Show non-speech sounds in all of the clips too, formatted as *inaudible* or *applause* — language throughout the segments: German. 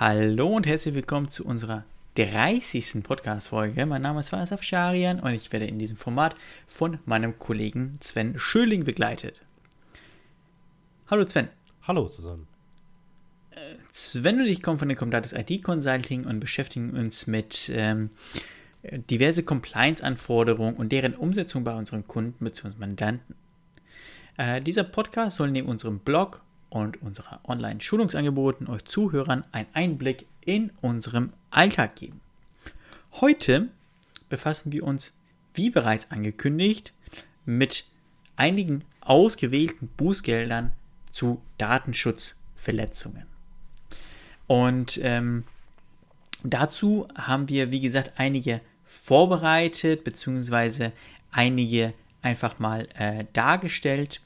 Hallo und herzlich willkommen zu unserer 30. Podcast-Folge. Mein Name ist Faisal Scharian und ich werde in diesem Format von meinem Kollegen Sven Schöling begleitet. Hallo Sven. Hallo zusammen. Sven und ich kommen von der Comdatus IT Consulting und beschäftigen uns mit ähm, diverse Compliance-Anforderungen und deren Umsetzung bei unseren Kunden bzw. Mandanten. Äh, dieser Podcast soll neben unserem Blog und unserer Online-Schulungsangeboten euch Zuhörern einen Einblick in unserem Alltag geben. Heute befassen wir uns, wie bereits angekündigt, mit einigen ausgewählten Bußgeldern zu Datenschutzverletzungen. Und ähm, dazu haben wir, wie gesagt, einige vorbereitet, beziehungsweise einige einfach mal äh, dargestellt.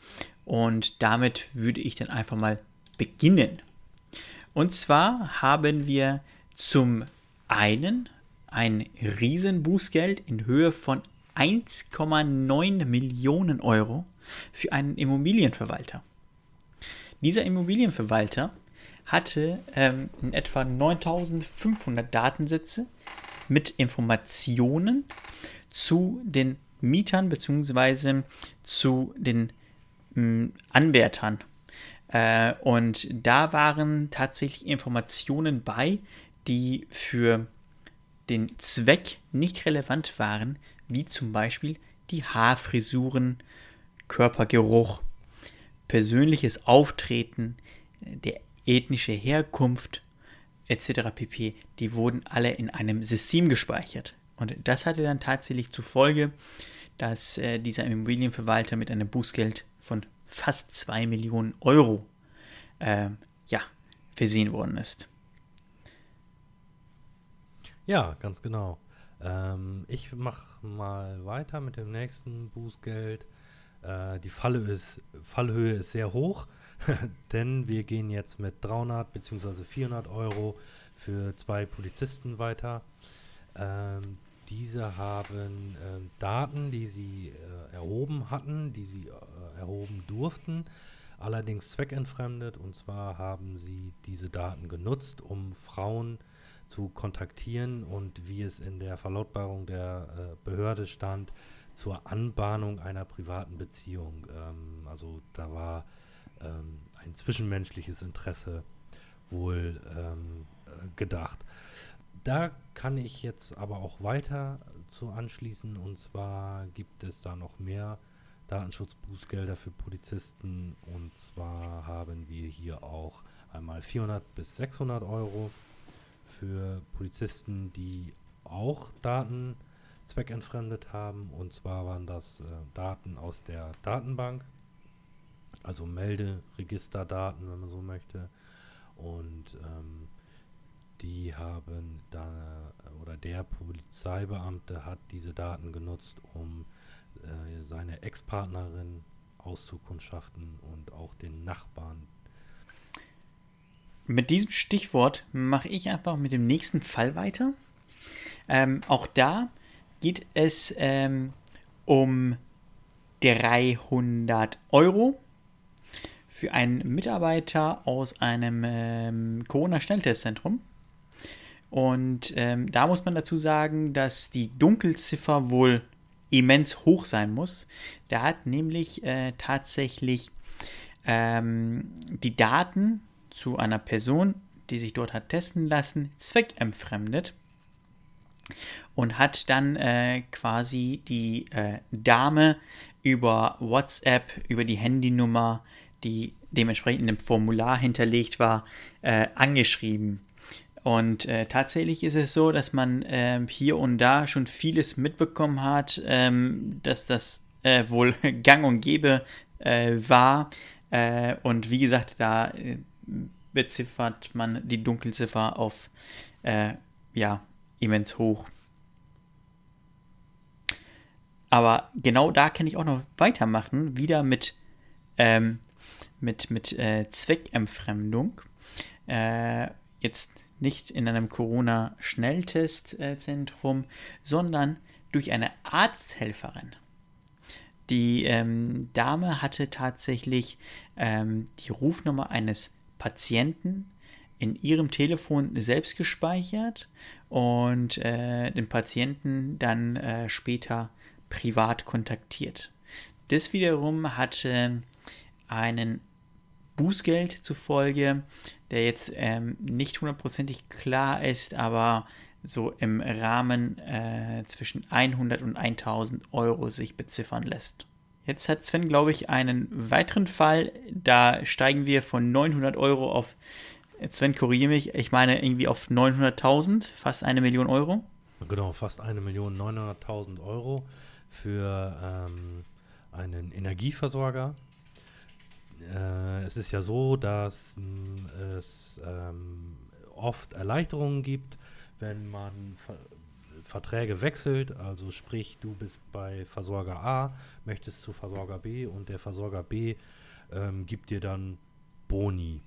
Und damit würde ich dann einfach mal beginnen. Und zwar haben wir zum einen ein Riesenbußgeld in Höhe von 1,9 Millionen Euro für einen Immobilienverwalter. Dieser Immobilienverwalter hatte ähm, in etwa 9500 Datensätze mit Informationen zu den Mietern bzw. zu den Anwärtern. Äh, und da waren tatsächlich Informationen bei, die für den Zweck nicht relevant waren, wie zum Beispiel die Haarfrisuren, Körpergeruch, persönliches Auftreten, der ethnische Herkunft etc. pp. Die wurden alle in einem System gespeichert. Und das hatte dann tatsächlich zur Folge, dass äh, dieser Immobilienverwalter mit einem Bußgeld von fast 2 Millionen Euro äh, ja, versehen worden ist. Ja, ganz genau. Ähm, ich mache mal weiter mit dem nächsten Bußgeld. Äh, die Falle ist, Fallhöhe ist sehr hoch, *laughs* denn wir gehen jetzt mit 300 bzw. 400 Euro für zwei Polizisten weiter. Ähm, diese haben äh, Daten, die sie äh, erhoben hatten, die sie äh, erhoben durften, allerdings zweckentfremdet. Und zwar haben sie diese Daten genutzt, um Frauen zu kontaktieren und wie es in der Verlautbarung der äh, Behörde stand, zur Anbahnung einer privaten Beziehung. Ähm, also da war ähm, ein zwischenmenschliches Interesse wohl ähm, äh, gedacht. Da kann ich jetzt aber auch weiter zu anschließen und zwar gibt es da noch mehr Datenschutzbußgelder für Polizisten und zwar haben wir hier auch einmal 400 bis 600 Euro für Polizisten, die auch Daten zweckentfremdet haben. Und zwar waren das äh, Daten aus der Datenbank, also Melderegisterdaten, wenn man so möchte. Und ähm, die haben da, oder der Polizeibeamte hat diese Daten genutzt, um äh, seine Ex-Partnerin auszukundschaften und auch den Nachbarn. Mit diesem Stichwort mache ich einfach mit dem nächsten Fall weiter. Ähm, auch da geht es ähm, um 300 Euro für einen Mitarbeiter aus einem ähm, Corona-Schnelltestzentrum. Und ähm, da muss man dazu sagen, dass die Dunkelziffer wohl immens hoch sein muss. Der hat nämlich äh, tatsächlich ähm, die Daten zu einer Person, die sich dort hat testen lassen, zweckentfremdet und hat dann äh, quasi die äh, Dame über WhatsApp, über die Handynummer, die dementsprechend im Formular hinterlegt war, äh, angeschrieben. Und äh, tatsächlich ist es so, dass man äh, hier und da schon vieles mitbekommen hat, ähm, dass das äh, *laughs* wohl gang und gäbe äh, war. Äh, und wie gesagt, da äh, beziffert man die Dunkelziffer auf ja, immens hoch. Aber genau da kann ich auch noch weitermachen, wieder mit, ähm, mit, mit Zweckentfremdung. Jetzt nicht in einem Corona-Schnelltestzentrum, sondern durch eine Arzthelferin. Die ähm, Dame hatte tatsächlich ähm, die Rufnummer eines Patienten in ihrem Telefon selbst gespeichert und äh, den Patienten dann äh, später privat kontaktiert. Das wiederum hatte einen Bußgeld zufolge, der jetzt ähm, nicht hundertprozentig klar ist, aber so im Rahmen äh, zwischen 100 und 1000 Euro sich beziffern lässt. Jetzt hat Sven, glaube ich, einen weiteren Fall. Da steigen wir von 900 Euro auf, Sven, korrigiere mich, ich meine irgendwie auf 900.000, fast eine Million Euro. Genau, fast eine Million 900.000 Euro für ähm, einen Energieversorger. Äh, es ist ja so, dass mh, mm, es ähm, oft Erleichterungen gibt, wenn man Ver Verträge wechselt, also sprich, du bist bei Versorger A, möchtest zu Versorger B und der Versorger B ähm, gibt dir dann Boni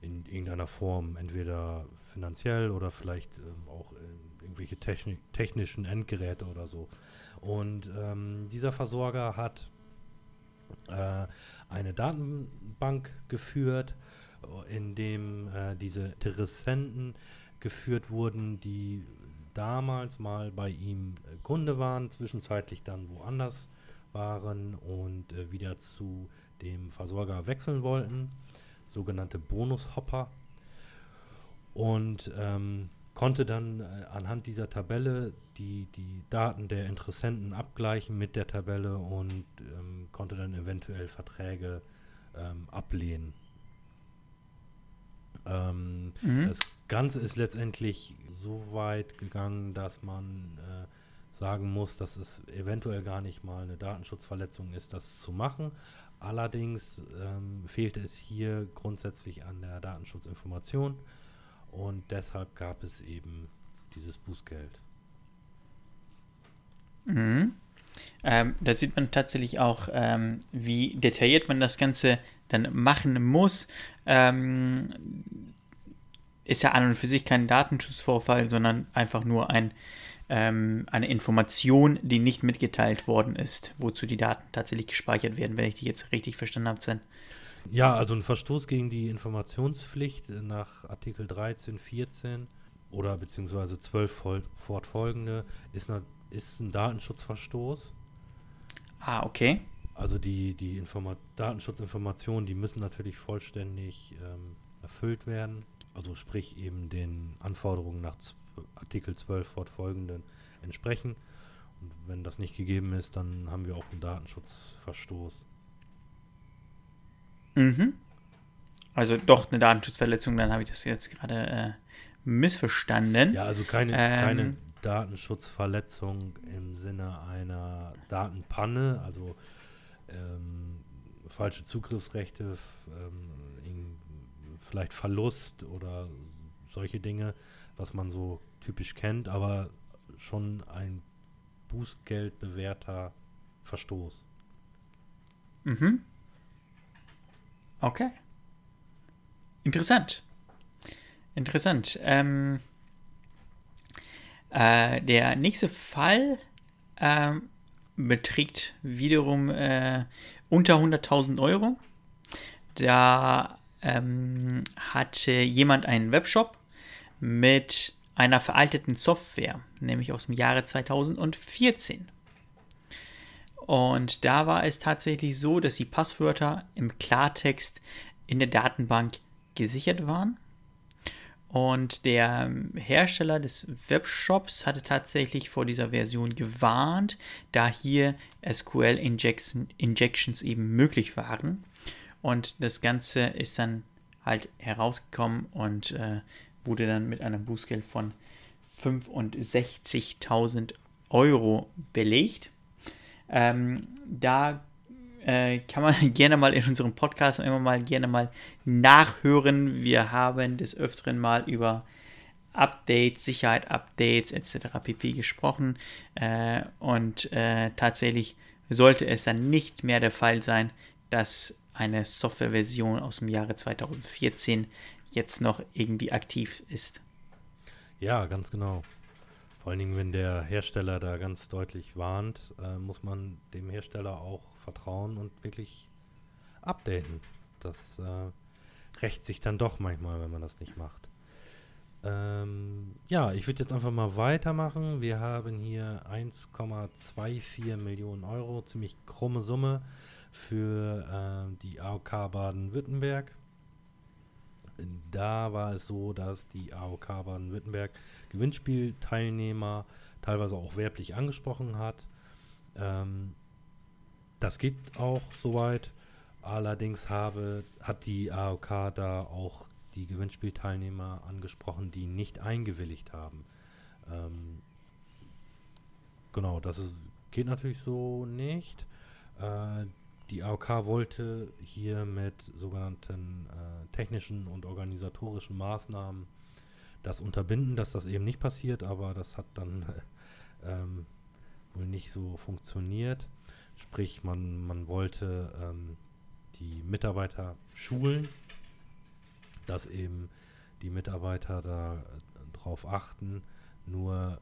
in irgendeiner Form, entweder finanziell oder vielleicht ähm, auch irgendwelche techni technischen Endgeräte oder so. Und ähm, dieser Versorger hat eine Datenbank geführt, in dem äh, diese Interessenten geführt wurden, die damals mal bei ihm äh, Kunde waren, zwischenzeitlich dann woanders waren und äh, wieder zu dem Versorger wechseln wollten, sogenannte Bonushopper. Und ähm, konnte dann äh, anhand dieser Tabelle die, die Daten der Interessenten abgleichen mit der Tabelle und ähm, konnte dann eventuell Verträge ähm, ablehnen. Ähm, mhm. Das Ganze ist letztendlich so weit gegangen, dass man äh, sagen muss, dass es eventuell gar nicht mal eine Datenschutzverletzung ist, das zu machen. Allerdings ähm, fehlte es hier grundsätzlich an der Datenschutzinformation und deshalb gab es eben dieses Bußgeld. Mhm. Ähm, da sieht man tatsächlich auch, ähm, wie detailliert man das Ganze dann machen muss. Ähm, ist ja an und für sich kein Datenschutzvorfall, sondern einfach nur ein, ähm, eine Information, die nicht mitgeteilt worden ist, wozu die Daten tatsächlich gespeichert werden, wenn ich die jetzt richtig verstanden habe, Sven. Ja, also ein Verstoß gegen die Informationspflicht nach Artikel 13, 14 oder beziehungsweise 12 fortfolgende ist, eine, ist ein Datenschutzverstoß. Ah, okay. Also die, die Informa Datenschutzinformationen, die müssen natürlich vollständig ähm, erfüllt werden. Also sprich eben den Anforderungen nach Artikel 12 fortfolgenden entsprechen. Und wenn das nicht gegeben ist, dann haben wir auch einen Datenschutzverstoß. Mhm. Also doch eine Datenschutzverletzung, dann habe ich das jetzt gerade äh, missverstanden. Ja, also keine, ähm, keine Datenschutzverletzung im Sinne einer Datenpanne, also ähm, falsche Zugriffsrechte, ähm, vielleicht Verlust oder solche Dinge, was man so typisch kennt, aber schon ein Bußgeld bewährter Verstoß. Mhm. Okay. Interessant. Interessant. Ähm, äh, der nächste Fall ähm, beträgt wiederum äh, unter 100.000 Euro. Da ähm, hatte jemand einen Webshop mit einer veralteten Software, nämlich aus dem Jahre 2014. Und da war es tatsächlich so, dass die Passwörter im Klartext in der Datenbank gesichert waren. Und der Hersteller des Webshops hatte tatsächlich vor dieser Version gewarnt, da hier SQL Injection, Injections eben möglich waren. Und das Ganze ist dann halt herausgekommen und äh, wurde dann mit einem Bußgeld von 65.000 Euro belegt. Ähm, da äh, kann man *laughs* gerne mal in unserem Podcast immer mal gerne mal nachhören. Wir haben des Öfteren mal über Updates, Sicherheit-Updates etc. pp. gesprochen. Äh, und äh, tatsächlich sollte es dann nicht mehr der Fall sein, dass eine Softwareversion aus dem Jahre 2014 jetzt noch irgendwie aktiv ist. Ja, ganz genau. Vor allen Dingen, wenn der Hersteller da ganz deutlich warnt, äh, muss man dem Hersteller auch vertrauen und wirklich updaten. Das äh, rächt sich dann doch manchmal, wenn man das nicht macht. Ähm, ja, ich würde jetzt einfach mal weitermachen. Wir haben hier 1,24 Millionen Euro, ziemlich krumme Summe für äh, die AOK Baden-Württemberg. Da war es so, dass die AOK Baden-Württemberg Gewinnspielteilnehmer teilweise auch werblich angesprochen hat. Ähm, das geht auch soweit. Allerdings habe, hat die AOK da auch die Gewinnspielteilnehmer angesprochen, die nicht eingewilligt haben. Ähm, genau, das ist, geht natürlich so nicht. Äh, die AOK wollte hier mit sogenannten äh, technischen und organisatorischen Maßnahmen das unterbinden, dass das eben nicht passiert, aber das hat dann *laughs* ähm, wohl nicht so funktioniert. Sprich, man, man wollte ähm, die Mitarbeiter schulen, dass eben die Mitarbeiter darauf achten, nur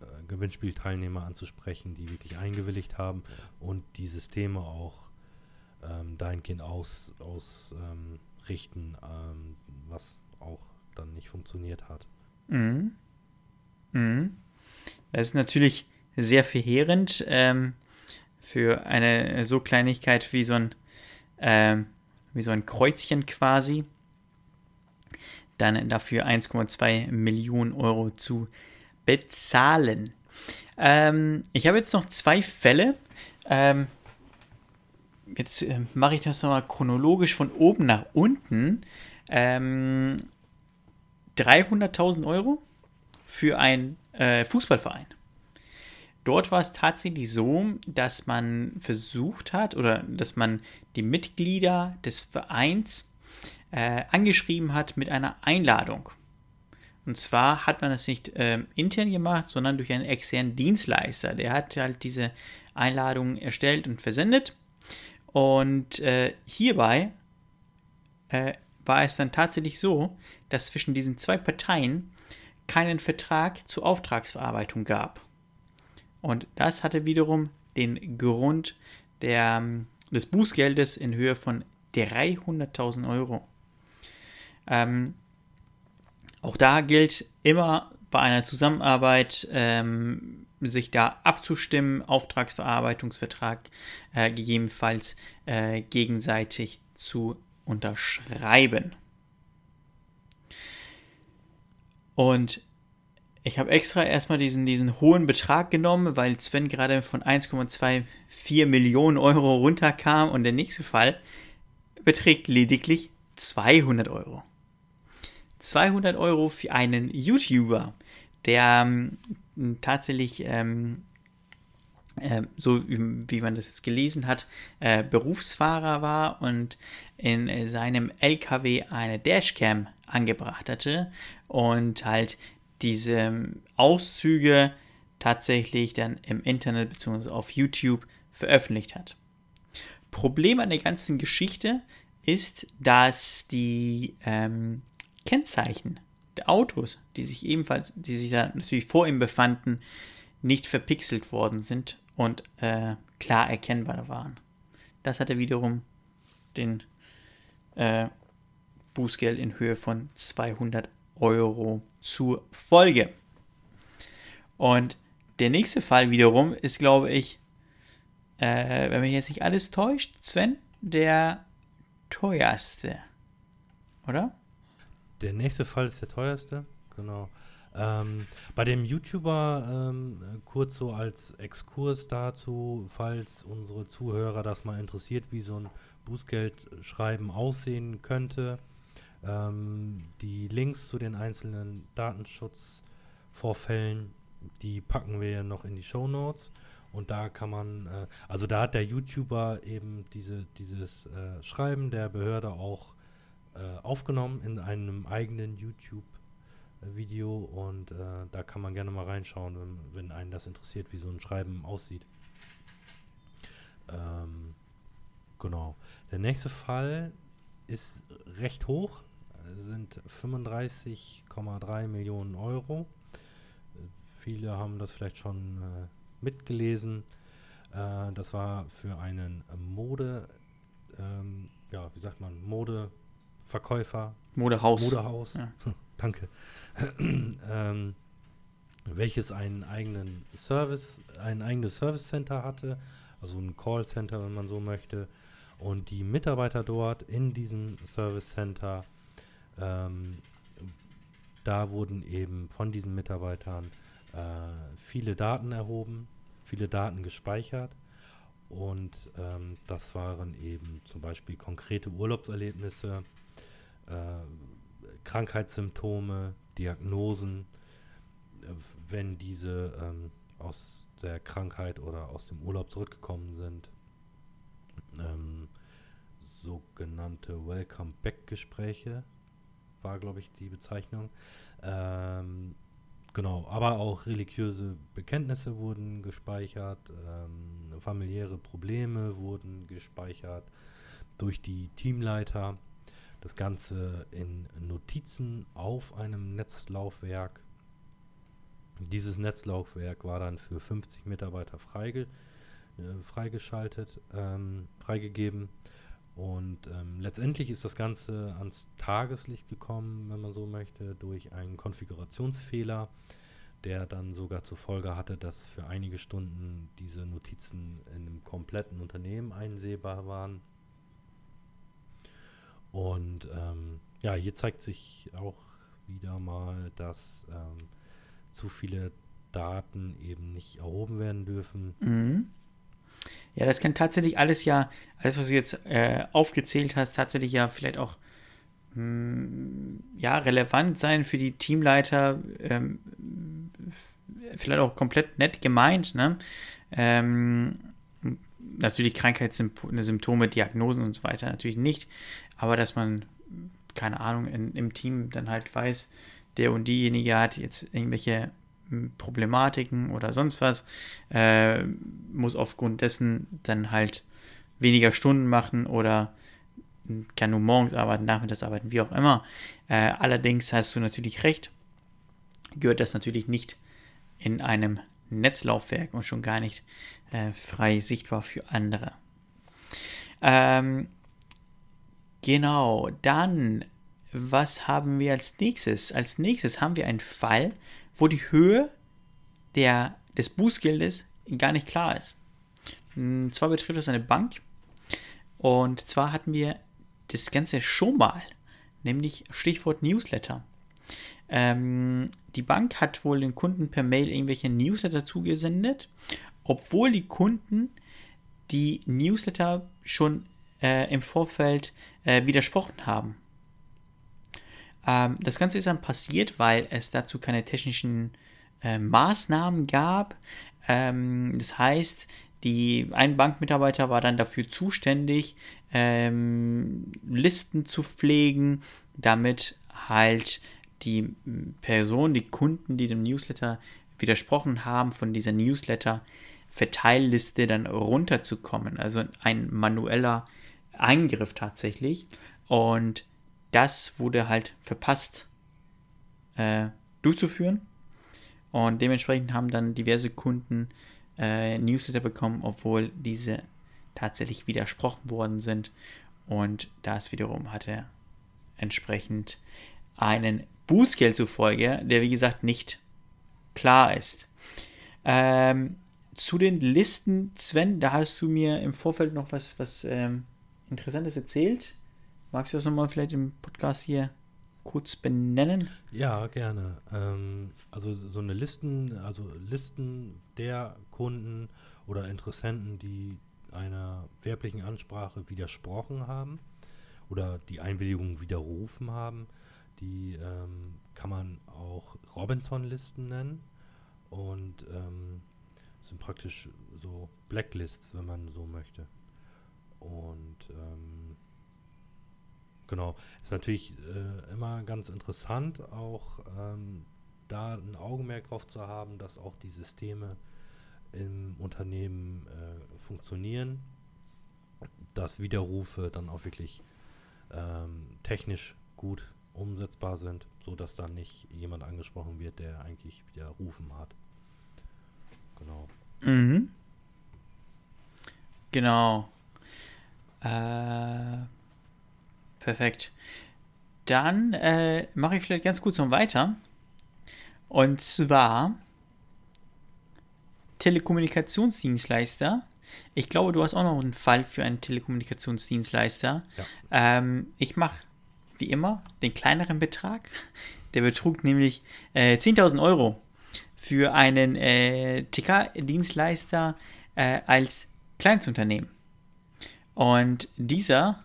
äh, Gewinnspielteilnehmer anzusprechen, die wirklich eingewilligt haben und die Systeme auch ähm, dahingehend aus, ausrichten, ähm, was auch dann nicht funktioniert hat. Mhm. Mhm. Das ist natürlich sehr verheerend ähm, für eine so Kleinigkeit wie so ein ähm, wie so ein Kreuzchen quasi. Dann dafür 1,2 Millionen Euro zu bezahlen. Ähm, ich habe jetzt noch zwei Fälle. Ähm, jetzt äh, mache ich das nochmal chronologisch von oben nach unten. Ähm, 300.000 Euro für einen äh, Fußballverein. Dort war es tatsächlich so, dass man versucht hat oder dass man die Mitglieder des Vereins äh, angeschrieben hat mit einer Einladung. Und zwar hat man das nicht äh, intern gemacht, sondern durch einen externen Dienstleister. Der hat halt diese Einladung erstellt und versendet. Und äh, hierbei äh, war es dann tatsächlich so, dass zwischen diesen zwei Parteien keinen Vertrag zur Auftragsverarbeitung gab. Und das hatte wiederum den Grund der, ähm, des Bußgeldes in Höhe von 300.000 Euro. Ähm, auch da gilt immer bei einer Zusammenarbeit ähm, sich da abzustimmen, Auftragsverarbeitungsvertrag äh, gegebenenfalls äh, gegenseitig zu unterschreiben. Und ich habe extra erstmal diesen, diesen hohen Betrag genommen, weil Sven gerade von 1,24 Millionen Euro runterkam und der nächste Fall beträgt lediglich 200 Euro. 200 Euro für einen YouTuber, der ähm, tatsächlich, ähm, äh, so wie, wie, man das jetzt gelesen hat, äh, Berufsfahrer war und in äh, seinem LKW eine Dashcam angebracht hatte und halt diese Auszüge tatsächlich dann im Internet bzw. auf YouTube veröffentlicht hat. Problem an der ganzen Geschichte ist, dass die ähm, Kennzeichen der Autos, die sich ebenfalls, die sich da natürlich vor ihm befanden, nicht verpixelt worden sind und äh, klar erkennbar waren. Das hatte wiederum den äh, Bußgeld in Höhe von 200 Euro zur Folge. Und der nächste Fall wiederum ist, glaube ich, äh, wenn mich jetzt nicht alles täuscht, Sven, der teuerste. Oder? Der nächste Fall ist der teuerste, genau. Ähm, bei dem YouTuber, ähm, kurz so als Exkurs dazu, falls unsere Zuhörer das mal interessiert, wie so ein Bußgeldschreiben aussehen könnte. Ähm, die Links zu den einzelnen Datenschutzvorfällen, die packen wir noch in die Show Notes. Und da kann man, äh, also da hat der YouTuber eben diese, dieses äh, Schreiben der Behörde auch äh, aufgenommen in einem eigenen YouTube-Video und äh, da kann man gerne mal reinschauen, wenn, wenn einen das interessiert, wie so ein Schreiben aussieht. Ähm, genau. Der nächste Fall ist recht hoch sind 35,3 Millionen Euro. Viele haben das vielleicht schon äh, mitgelesen. Äh, das war für einen Mode, ähm, ja, wie sagt man, Modefirma Verkäufer. Modehaus. Modehaus. Ja. Danke. *clears throat* ähm, welches einen eigenen Service, ein eigenes Service Center hatte, also ein Call Center, wenn man so möchte. Und die Mitarbeiter dort in diesem Service Center, ähm, da wurden eben von diesen Mitarbeitern äh, viele Daten erhoben, viele Daten gespeichert. Und ähm, das waren eben zum Beispiel konkrete Urlaubserlebnisse, äh, Krankheitssymptome, Diagnosen, äh, wenn diese ähm, aus der Krankheit oder aus dem Urlaub zurückgekommen sind. Ähm, sogenannte Welcome Back Gespräche war, glaube ich, die Bezeichnung. Ähm, genau, aber auch religiöse Bekenntnisse wurden gespeichert, ähm, familiäre Probleme wurden gespeichert durch die Teamleiter. Das Ganze in Notizen auf einem Netzlaufwerk. Dieses Netzlaufwerk war dann für 50 Mitarbeiter freige, äh, freigeschaltet, ähm, freigegeben. Und ähm, letztendlich ist das Ganze ans Tageslicht gekommen, wenn man so möchte, durch einen Konfigurationsfehler, der dann sogar zur Folge hatte, dass für einige Stunden diese Notizen in einem kompletten Unternehmen einsehbar waren. Und ähm, ja, hier zeigt sich auch wieder mal, dass ähm, zu viele Daten eben nicht erhoben werden dürfen. Mhm. Ja, das kann tatsächlich alles ja, alles, was du jetzt äh, aufgezählt hast, tatsächlich ja vielleicht auch mh, hm, ja, relevant sein für die Teamleiter. Ähm, vielleicht auch komplett nett gemeint, ne? Ähm, natürlich Krankheitssymptome, Diagnosen und so weiter natürlich nicht, aber dass man, keine Ahnung, in, im Team dann halt weiß, der und diejenige hat jetzt irgendwelche hm, Problematiken oder sonst was, äh, muss aufgrund dessen dann halt weniger Stunden machen oder kann nur morgens arbeiten, nachmittags arbeiten, wie auch immer. Äh, allerdings hast du natürlich recht, gehört das natürlich nicht in einem Netzlaufwerk und schon gar nicht äh, frei sichtbar für andere. Ähm, genau, dann, was haben wir als nächstes? Als nächstes haben wir einen Fall, wo die Höhe der, des Bußgeldes gar nicht klar ist. Und hm, zwar betrifft das eine Bank. Und zwar hatten wir das Ganze schon mal, nämlich Stichwort Newsletter. Ähm, die Bank hat wohl den Kunden per Mail irgendwelche Newsletter zugesendet, obwohl die Kunden die Newsletter schon äh, im Vorfeld äh, widersprochen haben. Ähm, das Ganze ist dann passiert, weil es dazu keine technischen äh, Maßnahmen gab. Ähm, das heißt, die, ein Bankmitarbeiter war dann dafür zuständig, ähm, Listen zu pflegen, damit halt die Person, die Kunden, die dem Newsletter widersprochen haben, von dieser Newsletter-Verteilliste dann runterzukommen. Also ein manueller Eingriff tatsächlich. Und das wurde halt verpasst äh, durchzuführen. Und dementsprechend haben dann diverse Kunden äh, Newsletter bekommen, obwohl diese tatsächlich widersprochen worden sind. Und das wiederum hatte entsprechend einen Bußgeld zufolge, der wie gesagt nicht klar ist. Ähm, zu den Listen, Sven, da hast du mir im Vorfeld noch was, was ähm, Interessantes erzählt. Magst du das nochmal vielleicht im Podcast hier kurz benennen? Ja, gerne. Ähm, also so eine Listen, also Listen der Kunden oder Interessenten, die einer werblichen Ansprache widersprochen haben oder die Einwilligung widerrufen haben, die ähm, kann man auch Robinson-Listen nennen und ähm, sind praktisch so Blacklists, wenn man so möchte. Und ähm, genau, ist natürlich äh, immer ganz interessant, auch ähm, da ein Augenmerk drauf zu haben, dass auch die Systeme im Unternehmen äh, funktionieren, dass Widerrufe dann auch wirklich ähm, technisch gut umsetzbar sind, sodass dann nicht jemand angesprochen wird, der eigentlich widerrufen hat. Genau. Mhm. Genau. Äh, perfekt. dann äh, mache ich vielleicht ganz kurz noch weiter. Und zwar Telekommunikationsdienstleister. Ich glaube, du hast auch noch einen Fall für einen Telekommunikationsdienstleister. Ja. Ähm, ich mache wie immer den kleineren Betrag. Der betrug nämlich äh, 10.000 Euro für einen äh, TK-Dienstleister äh, als Kleinstunternehmen. Und dieser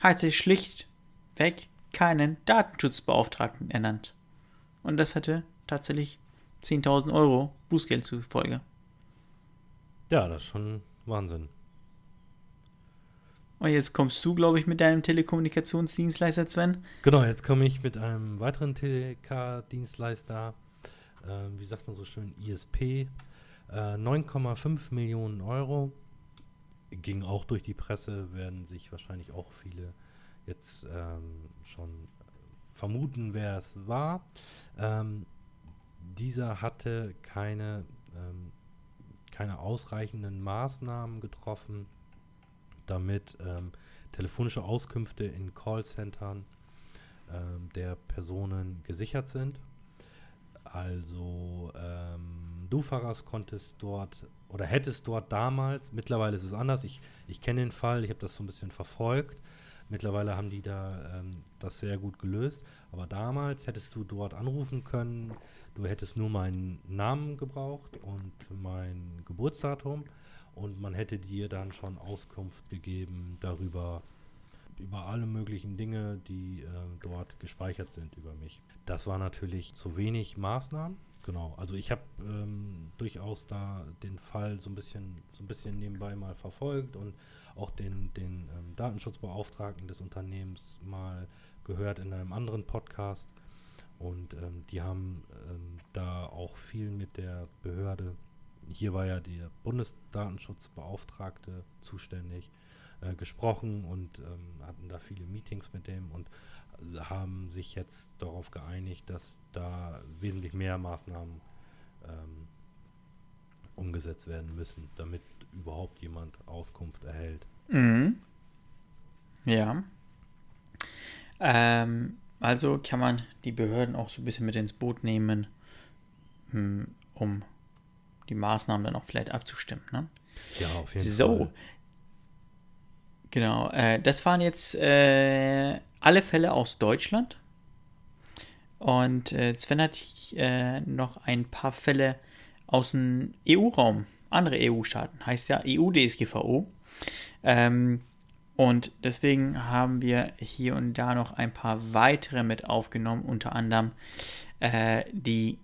hatte schlichtweg keinen Datenschutzbeauftragten ernannt. Und das hatte tatsächlich 10.000 Euro Bußgeld zur Folge. Ja, das ist schon Wahnsinn. Und jetzt kommst du, glaube ich, mit deinem Telekommunikationsdienstleister, Sven. Genau, jetzt komme ich mit einem weiteren TK-Dienstleister, äh, wie sagt man so schön, ISP, äh, 9,5 Millionen Euro. Ging auch durch die Presse, werden sich wahrscheinlich auch viele jetzt ähm, schon vermuten, wer es war. Ähm, dieser hatte keine, ähm, keine ausreichenden Maßnahmen getroffen, damit ähm, telefonische Auskünfte in Callcentern ähm, der Personen gesichert sind. Also ähm, du Fahrers konntest dort oder hättest dort damals, mittlerweile ist es anders, ich, ich kenne den Fall, ich habe das so ein bisschen verfolgt, Mittlerweile haben die da ähm, das sehr gut gelöst. Aber damals hättest du dort anrufen können. Du hättest nur meinen Namen gebraucht und mein Geburtsdatum. Und man hätte dir dann schon Auskunft gegeben darüber, über alle möglichen Dinge, die äh, dort gespeichert sind über mich. Das war natürlich zu wenig Maßnahmen. Genau, also ich habe ähm, durchaus da den Fall so ein bisschen, so ein bisschen nebenbei mal verfolgt und auch den, den ähm, Datenschutzbeauftragten des Unternehmens mal gehört in einem anderen Podcast. Und ähm, die haben ähm, da auch viel mit der Behörde, hier war ja der Bundesdatenschutzbeauftragte zuständig, äh, gesprochen und ähm, hatten da viele Meetings mit dem und haben sich jetzt darauf geeinigt, dass da wesentlich mehr Maßnahmen ähm, umgesetzt werden müssen, damit überhaupt jemand Auskunft erhält. Mhm. Ja. Ähm, also kann man die Behörden auch so ein bisschen mit ins Boot nehmen, hm, um die Maßnahmen dann auch vielleicht abzustimmen. Ne? Ja, auf jeden so. Fall. So. Genau. Äh, das waren jetzt äh, alle Fälle aus Deutschland. Und äh, Sven hat äh, noch ein paar Fälle aus dem EU-Raum, andere EU-Staaten, heißt ja EU-DSGVO. Ähm, und deswegen haben wir hier und da noch ein paar weitere mit aufgenommen, unter anderem äh, die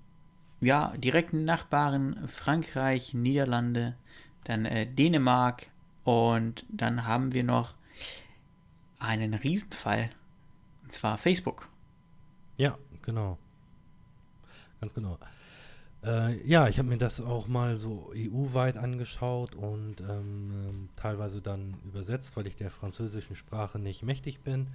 ja, direkten Nachbarn Frankreich, Niederlande, dann äh, Dänemark und dann haben wir noch einen Riesenfall, und zwar Facebook. Ja, genau. Ganz genau. Äh, ja, ich habe mir das auch mal so EU-weit angeschaut und ähm, ähm, teilweise dann übersetzt, weil ich der französischen Sprache nicht mächtig bin.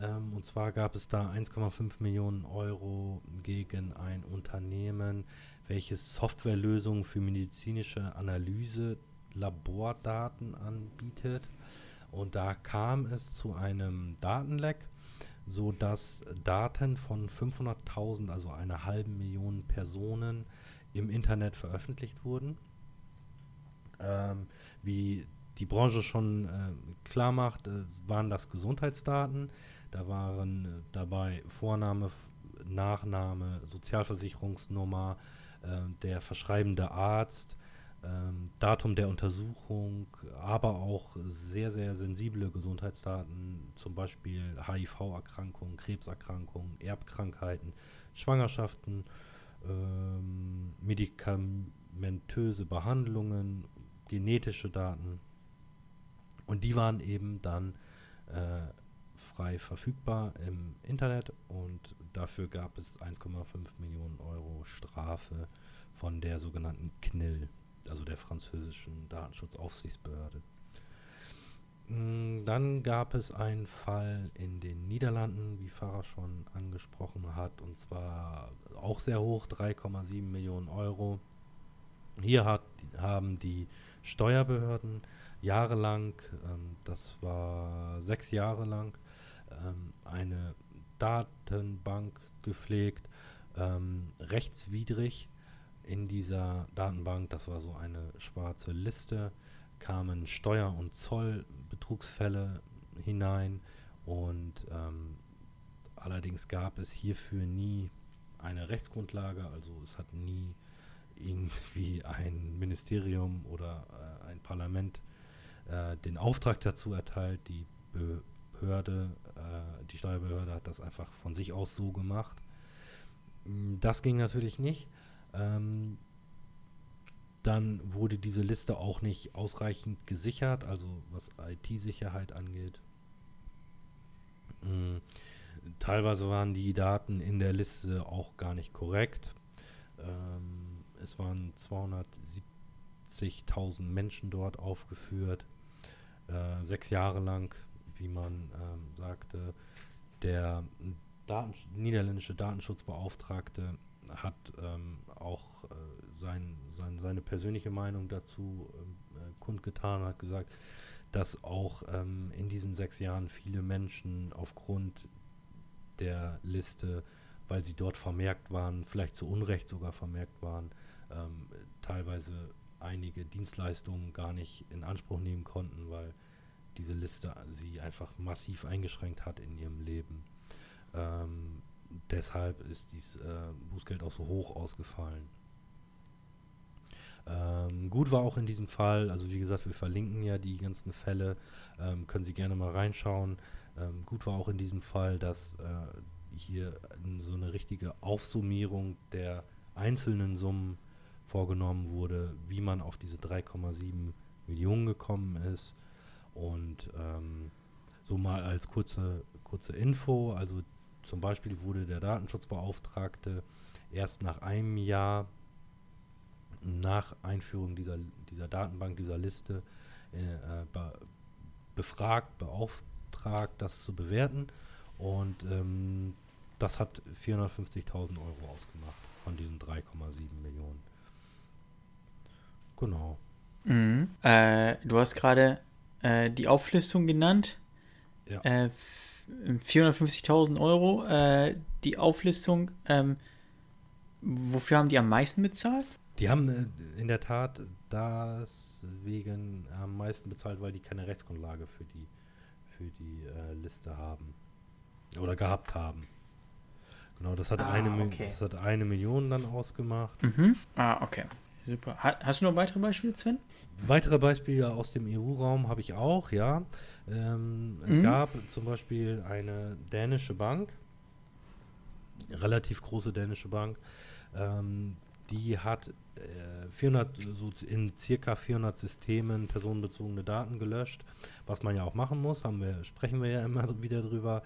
Ähm, und zwar gab es da 1,5 Millionen Euro gegen ein Unternehmen, welches Softwarelösungen für medizinische Analyse, Labordaten anbietet. Und da kam es zu einem Datenleck so dass Daten von 500.000, also einer halben Million Personen im Internet veröffentlicht wurden. Ähm, wie die Branche schon äh, klar macht, äh, waren das Gesundheitsdaten. Da waren äh, dabei Vorname, Nachname, Sozialversicherungsnummer, äh, der verschreibende Arzt, ähm, Datum der Untersuchung, aber auch sehr, sehr sensible Gesundheitsdaten, zum Beispiel HIV-Erkrankungen, Krebserkrankungen, Erbkrankheiten, Schwangerschaften, ähm, medikamentöse Behandlungen, genetische Daten. Und die waren eben dann äh, frei verfügbar im Internet und dafür gab es 1,5 Millionen Euro Strafe von der sogenannten KNIL also der französischen Datenschutzaufsichtsbehörde. Mm, dann gab es einen Fall in den Niederlanden, wie Farah schon angesprochen hat, und zwar auch sehr hoch, 3,7 Millionen Euro. Hier hat, haben die Steuerbehörden jahrelang, ähm, das war sechs Jahre lang, ähm, eine Datenbank gepflegt, ähm, rechtswidrig in dieser Datenbank, das war so eine schwarze Liste, kamen Steuer- und Zollbetrugsfälle hinein und ähm, allerdings gab es hierfür nie eine Rechtsgrundlage, also es hat nie irgendwie ein Ministerium oder äh, ein Parlament äh, den Auftrag dazu erteilt. Die Behörde, äh, die Steuerbehörde hat das einfach von sich aus so gemacht. Das ging natürlich nicht. Ähm, dann wurde diese Liste auch nicht ausreichend gesichert, also was IT-Sicherheit angeht. Mhm. Teilweise waren die Daten in der Liste auch gar nicht korrekt. Ähm, es waren 270.000 Menschen dort aufgeführt, äh, sechs Jahre lang, wie man ähm, sagte. Der Daten niederländische Datenschutzbeauftragte hat ähm, auch äh, sein, sein, seine persönliche Meinung dazu äh, kundgetan und hat gesagt, dass auch ähm, in diesen sechs Jahren viele Menschen aufgrund der Liste, weil sie dort vermerkt waren, vielleicht zu Unrecht sogar vermerkt waren, ähm, teilweise einige Dienstleistungen gar nicht in Anspruch nehmen konnten, weil diese Liste sie einfach massiv eingeschränkt hat in ihrem Leben. Ähm, deshalb ist dieses äh, Bußgeld auch so hoch ausgefallen. Ähm, gut war auch in diesem Fall, also wie gesagt, wir verlinken ja die ganzen Fälle, ähm, können Sie gerne mal reinschauen. Ähm, gut war auch in diesem Fall, dass äh, hier so eine richtige Aufsummierung der einzelnen Summen vorgenommen wurde, wie man auf diese 3,7 Millionen gekommen ist. Und ähm, so mal als kurze, kurze Info, also zum Beispiel wurde der Datenschutzbeauftragte erst nach einem Jahr nach Einführung dieser, dieser Datenbank, dieser Liste äh, be befragt, beauftragt, das zu bewerten. Und ähm, das hat 450.000 Euro ausgemacht von diesen 3,7 Millionen. Genau. Mhm. Äh, du hast gerade äh, die Auflistung genannt. Ja. 450.000 äh, Euro. Äh, die Auflistung, ähm, wofür haben die am meisten bezahlt? Die haben äh, in der Tat deswegen am meisten bezahlt, weil die keine Rechtsgrundlage für die, für die äh, Liste haben. Oder gehabt haben. Genau, das hat, ah, eine, okay. das hat eine Million dann ausgemacht. Mhm. Ah, okay. Super. Hast du noch weitere Beispiele, Sven? Weitere Beispiele aus dem EU-Raum habe ich auch, ja. Ähm, es mhm. gab zum Beispiel eine dänische Bank, relativ große dänische Bank, ähm, die hat äh, 400, so in circa 400 Systemen personenbezogene Daten gelöscht, was man ja auch machen muss, haben wir, sprechen wir ja immer wieder drüber.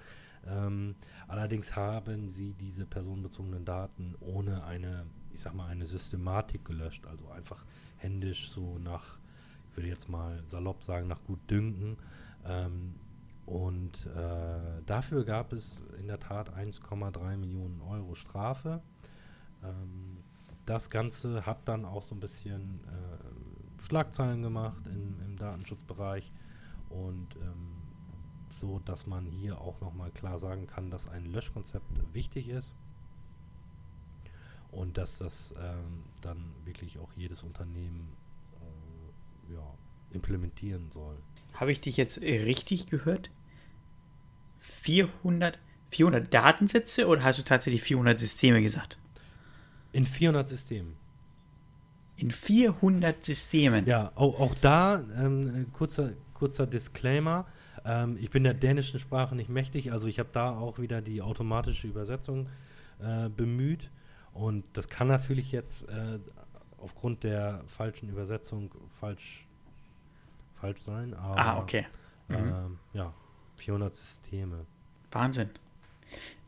Ähm, allerdings haben sie diese personenbezogenen Daten ohne eine, ich sag mal, eine Systematik gelöscht, also einfach händisch so nach, würde jetzt mal salopp sagen, nach gut Dünken. Ähm, und äh, dafür gab es in der Tat 1,3 Millionen Euro Strafe. Ähm, das Ganze hat dann auch so ein bisschen äh, Schlagzeilen gemacht in, im Datenschutzbereich und ähm, so, dass man hier auch nochmal klar sagen kann, dass ein Löschkonzept wichtig ist und dass das ähm, dann wirklich auch jedes Unternehmen ja, implementieren soll. Habe ich dich jetzt richtig gehört? 400, 400 Datensätze oder hast du tatsächlich 400 Systeme gesagt? In 400 Systemen. In 400 Systemen. Ja, auch, auch da ähm, kurzer, kurzer Disclaimer. Ähm, ich bin der dänischen Sprache nicht mächtig, also ich habe da auch wieder die automatische Übersetzung äh, bemüht. Und das kann natürlich jetzt äh, aufgrund der falschen Übersetzung falsch, falsch sein. Aber, ah, okay. Mhm. Äh, ja, 400 Systeme. Wahnsinn.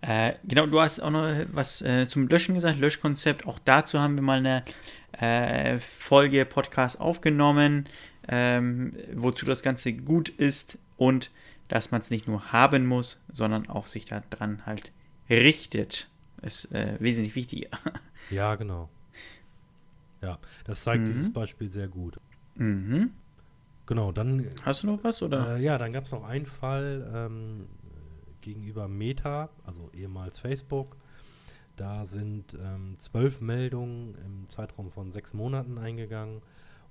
Äh, genau, du hast auch noch was äh, zum Löschen gesagt, Löschkonzept. Auch dazu haben wir mal eine äh, Folge Podcast aufgenommen, ähm, wozu das Ganze gut ist und dass man es nicht nur haben muss, sondern auch sich daran halt richtet. Ist äh, wesentlich wichtiger. Ja, genau. Ja, das zeigt mhm. dieses Beispiel sehr gut. Mhm. Genau, dann. Hast du noch was? Oder? Äh, ja, dann gab es noch einen Fall, ähm, gegenüber Meta, also ehemals Facebook. Da sind ähm, zwölf Meldungen im Zeitraum von sechs Monaten eingegangen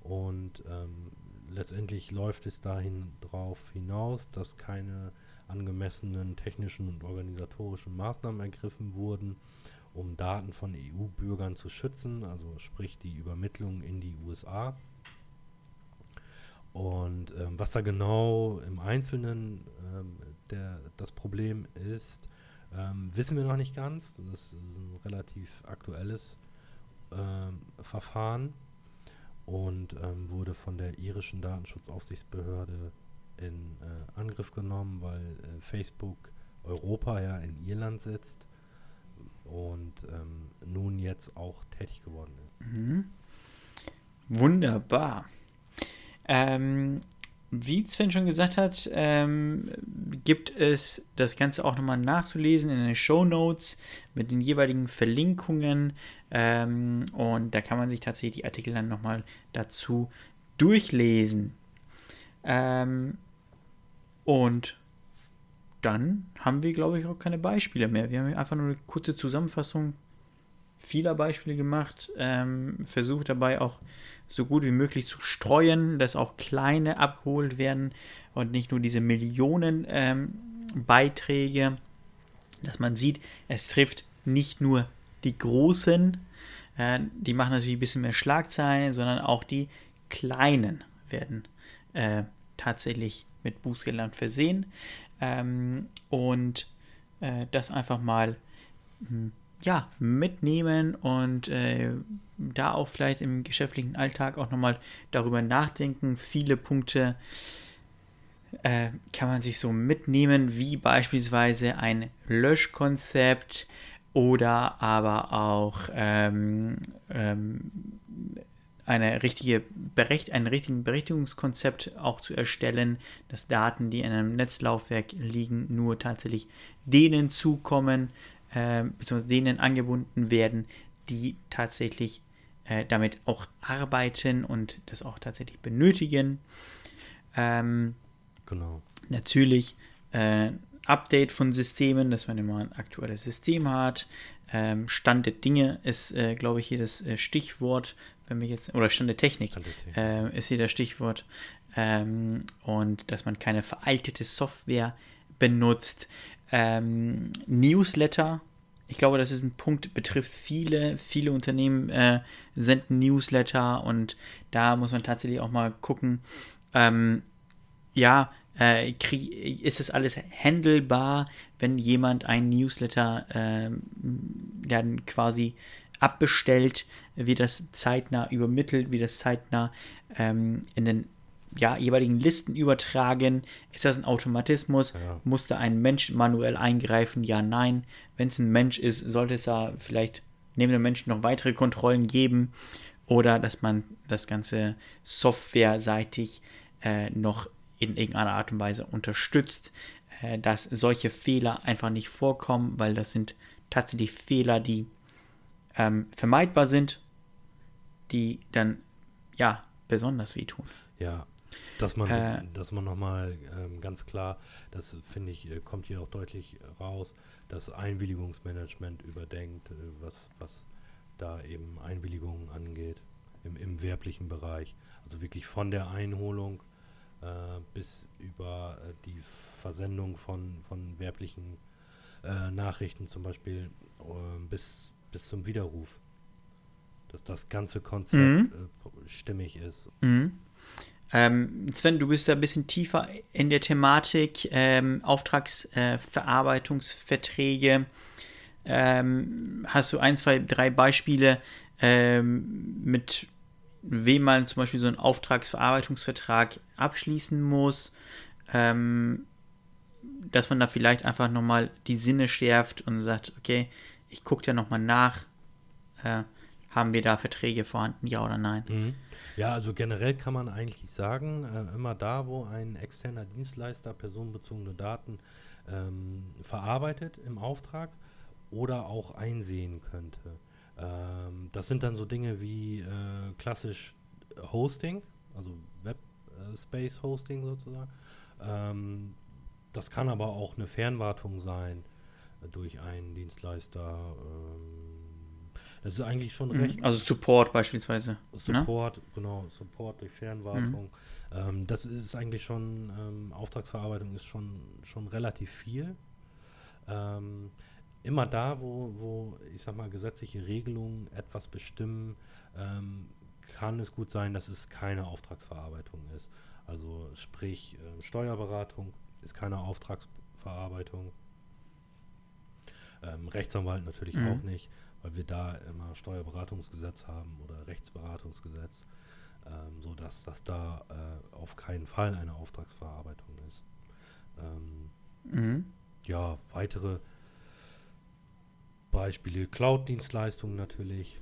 und ähm, letztendlich läuft es dahin drauf hinaus, dass keine angemessenen technischen und organisatorischen Maßnahmen ergriffen wurden, um Daten von EU-Bürgern zu schützen, also sprich die Übermittlung in die USA. Und ähm, was da genau im Einzelnen ähm, der, das Problem ist, ähm, wissen wir noch nicht ganz. Das ist ein relativ aktuelles ähm, Verfahren und ähm, wurde von der irischen Datenschutzaufsichtsbehörde in äh, Angriff genommen, weil äh, Facebook Europa ja in Irland sitzt und ähm, nun jetzt auch tätig geworden ist. Mhm. Wunderbar. Ähm, wie Sven schon gesagt hat, ähm, gibt es das Ganze auch nochmal nachzulesen in den Show Notes mit den jeweiligen Verlinkungen. Ähm, und da kann man sich tatsächlich die Artikel dann nochmal dazu durchlesen. Ähm, und dann haben wir, glaube ich, auch keine Beispiele mehr. Wir haben einfach nur eine kurze Zusammenfassung vieler Beispiele gemacht, ähm, versucht dabei auch so gut wie möglich zu streuen, dass auch kleine abgeholt werden und nicht nur diese Millionen ähm, Beiträge, dass man sieht, es trifft nicht nur die großen, äh, die machen natürlich ein bisschen mehr Schlagzeilen, sondern auch die kleinen werden äh, tatsächlich mit Bußgeldern versehen. Ähm, und äh, das einfach mal hm, ja, mitnehmen und äh, da auch vielleicht im geschäftlichen Alltag auch nochmal darüber nachdenken. Viele Punkte äh, kann man sich so mitnehmen, wie beispielsweise ein Löschkonzept oder aber auch ähm, ähm, eine richtige Berecht, ein richtiges Berechtigungskonzept auch zu erstellen, dass Daten, die in einem Netzlaufwerk liegen, nur tatsächlich denen zukommen, äh, beziehungsweise denen angebunden werden, die tatsächlich äh, damit auch arbeiten und das auch tatsächlich benötigen. Ähm, genau. Natürlich äh, Update von Systemen, dass man immer ein aktuelles System hat. Ähm, Stand der Dinge ist, äh, glaube ich, hier das äh, Stichwort, wenn wir jetzt, oder Stand der Technik, Stand der Technik. Äh, ist hier das Stichwort. Ähm, und dass man keine veraltete Software benutzt. Ähm, Newsletter, ich glaube, das ist ein Punkt, betrifft viele, viele Unternehmen äh, senden Newsletter und da muss man tatsächlich auch mal gucken, ähm, ja, äh, ist das alles handelbar, wenn jemand einen Newsletter äh, dann quasi abbestellt, wie das zeitnah übermittelt, wie das zeitnah ähm, in den ja, jeweiligen Listen übertragen. Ist das ein Automatismus? Ja. Muss da ein Mensch manuell eingreifen? Ja, nein. Wenn es ein Mensch ist, sollte es da vielleicht neben dem Menschen noch weitere Kontrollen geben oder dass man das Ganze softwareseitig äh, noch in irgendeiner Art und Weise unterstützt, äh, dass solche Fehler einfach nicht vorkommen, weil das sind tatsächlich Fehler, die ähm, vermeidbar sind, die dann ja besonders wehtun. Ja, dass man, äh, dass man nochmal ähm, ganz klar, das finde ich, äh, kommt hier auch deutlich raus, das Einwilligungsmanagement überdenkt, äh, was, was da eben Einwilligungen angeht im, im werblichen Bereich. Also wirklich von der Einholung äh, bis über äh, die Versendung von, von werblichen äh, Nachrichten zum Beispiel bis, bis zum Widerruf. Dass das ganze Konzept mhm. stimmig ist. Mhm. Ähm, Sven, du bist da ein bisschen tiefer in der Thematik ähm, Auftragsverarbeitungsverträge. Äh, ähm, hast du ein, zwei, drei Beispiele ähm, mit wem man zum Beispiel so einen Auftragsverarbeitungsvertrag abschließen muss, ähm, dass man da vielleicht einfach nochmal die Sinne schärft und sagt, okay, ich gucke ja nochmal nach, äh, haben wir da Verträge vorhanden, ja oder nein? Mhm. Ja, also generell kann man eigentlich sagen, äh, immer da, wo ein externer Dienstleister personenbezogene Daten ähm, verarbeitet im Auftrag oder auch einsehen könnte. Ähm, das sind dann so Dinge wie äh, klassisch Hosting, also Web äh, Space Hosting sozusagen. Ähm, das kann aber auch eine Fernwartung sein durch einen Dienstleister. Ähm, das ist eigentlich schon mhm. recht. Also Support beispielsweise. Ne? Support, ne? genau, Support durch Fernwartung. Mhm. Ähm, das ist eigentlich schon, ähm, Auftragsverarbeitung ist schon, schon relativ viel. Immer da, wo, wo, ich sag mal, gesetzliche Regelungen etwas bestimmen, kann es gut sein, dass es keine Auftragsverarbeitung ist. Also sprich, äh, Steuerberatung ist keine Auftragsverarbeitung. Ähm, Rechtsanwalt natürlich mhm. auch nicht, weil wir da immer Steuerberatungsgesetz haben oder Rechtsberatungsgesetz, ähm, sodass das da äh, auf keinen Fall eine Auftragsverarbeitung ist. Ähm, mhm. Ja, weitere Beispiele, Cloud-Dienstleistungen natürlich.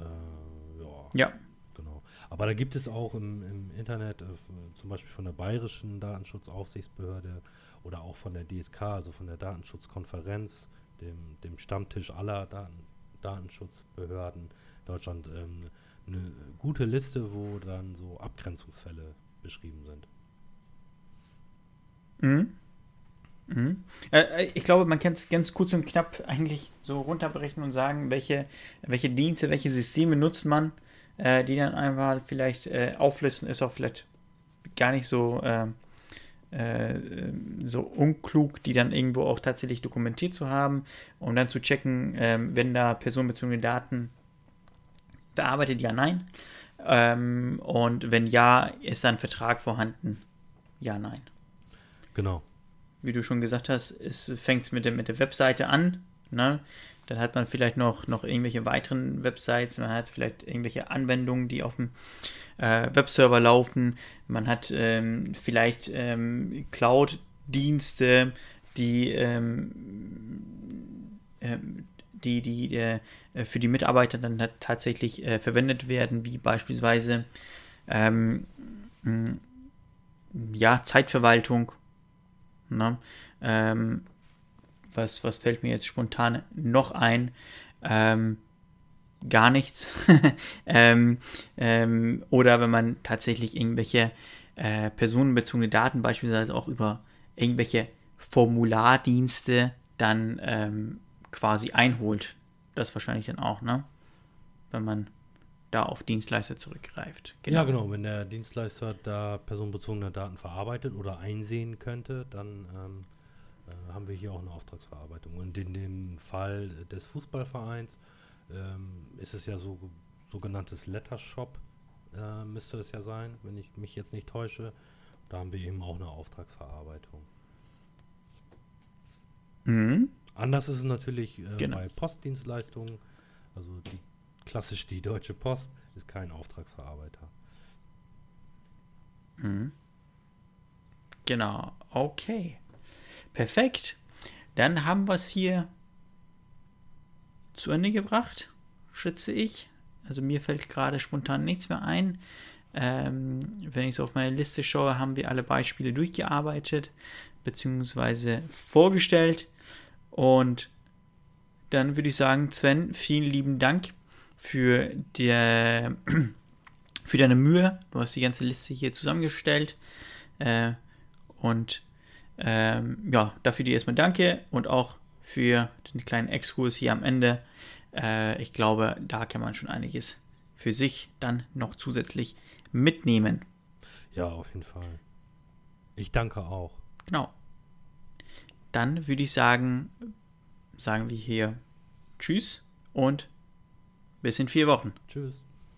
Äh, ja. ja. Genau. Aber da gibt es auch im, im Internet, äh, zum Beispiel von der Bayerischen Datenschutzaufsichtsbehörde oder auch von der DSK, also von der Datenschutzkonferenz, dem, dem Stammtisch aller Daten, Datenschutzbehörden Deutschland, ähm, eine gute Liste, wo dann so Abgrenzungsfälle beschrieben sind. Mhm. Mhm. Äh, ich glaube, man kann es ganz kurz und knapp eigentlich so runterbrechen und sagen, welche, welche Dienste, welche Systeme nutzt man, äh, die dann einfach vielleicht äh, auflisten, ist auch vielleicht gar nicht so, ähm, äh, so unklug, die dann irgendwo auch tatsächlich dokumentiert zu haben, um dann zu checken, ähm, wenn da personenbezogene Daten bearbeitet, ja, nein. Ähm, und wenn ja, ist da ein Vertrag vorhanden? Ja, nein. Genau wie du schon gesagt hast, fängt es mit, der, mit der Webseite an. Ne? Dann hat man vielleicht noch, noch irgendwelche weiteren Websites, man hat vielleicht irgendwelche Anwendungen, die auf dem äh, Webserver laufen, man hat ähm, vielleicht ähm, Cloud-Dienste, die, ähm, äh, die, die äh, für die Mitarbeiter dann tatsächlich äh, verwendet werden, wie beispielsweise ähm, ja, Zeitverwaltung Ne? Ähm, was, was fällt mir jetzt spontan noch ein? Ähm, gar nichts. *laughs* ähm, ähm, oder wenn man tatsächlich irgendwelche äh, personenbezogene Daten beispielsweise auch über irgendwelche Formulardienste dann ähm, quasi einholt. Das wahrscheinlich dann auch, ne? Wenn man da auf Dienstleister zurückgreift. Genau. Ja, genau. Wenn der Dienstleister da personenbezogene Daten verarbeitet oder einsehen könnte, dann ähm, äh, haben wir hier auch eine Auftragsverarbeitung. Und in dem Fall des Fußballvereins ähm, ist es ja so sogenanntes Lettershop, äh, müsste es ja sein, wenn ich mich jetzt nicht täusche. Da haben wir eben auch eine Auftragsverarbeitung. Mhm. Anders ist es natürlich äh, genau. bei Postdienstleistungen. Also die klassisch die Deutsche Post ist kein Auftragsverarbeiter. Mhm. Genau, okay. Perfekt. Dann haben wir es hier zu Ende gebracht, schätze ich. Also mir fällt gerade spontan nichts mehr ein. Ähm, wenn ich so auf meine Liste schaue, haben wir alle Beispiele durchgearbeitet bzw. vorgestellt. Und dann würde ich sagen, Sven, vielen lieben Dank für, der, *clears throat* für deine Mühe. Du hast die ganze Liste hier zusammengestellt. Äh, und ähm, ja, dafür dir erstmal danke und auch für den kleinen Exkurs hier am Ende. Äh, ich glaube, da kann man schon einiges für sich dann noch zusätzlich mitnehmen. Ja, auf jeden Fall. Ich danke auch. Genau. Dann würde ich sagen, sagen wir hier Tschüss und bis in vier Wochen. Tschüss.